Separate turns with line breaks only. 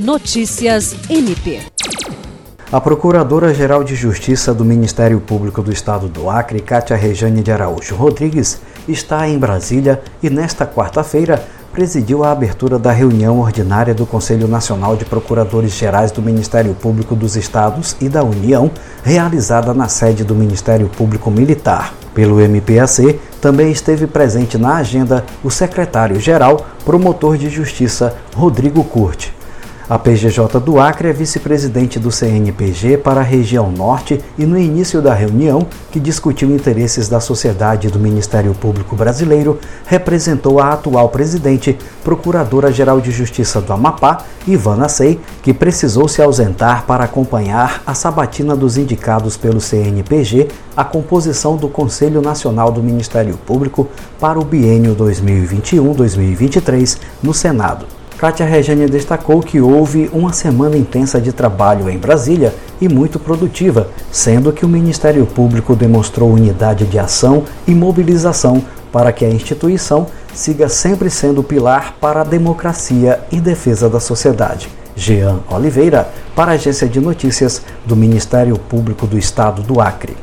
Notícias MP.
A Procuradora-Geral de Justiça do Ministério Público do Estado do Acre, Cátia Rejane de Araújo Rodrigues, está em Brasília e nesta quarta-feira presidiu a abertura da reunião ordinária do Conselho Nacional de Procuradores Gerais do Ministério Público dos Estados e da União, realizada na sede do Ministério Público Militar. Pelo MPAC, também esteve presente na agenda o secretário-geral, promotor de justiça Rodrigo Curti. A PGJ do Acre é vice-presidente do CNPG para a região norte e no início da reunião, que discutiu interesses da sociedade do Ministério Público Brasileiro, representou a atual presidente, Procuradora-Geral de Justiça do Amapá, Ivana Sei, que precisou se ausentar para acompanhar a sabatina dos indicados pelo CNPG à composição do Conselho Nacional do Ministério Público para o biênio 2021-2023 no Senado. Kátia Regiane destacou que houve uma semana intensa de trabalho em Brasília e muito produtiva, sendo que o Ministério Público demonstrou unidade de ação e mobilização para que a instituição siga sempre sendo pilar para a democracia e defesa da sociedade. Jean Oliveira, para a Agência de Notícias do Ministério Público do Estado do Acre.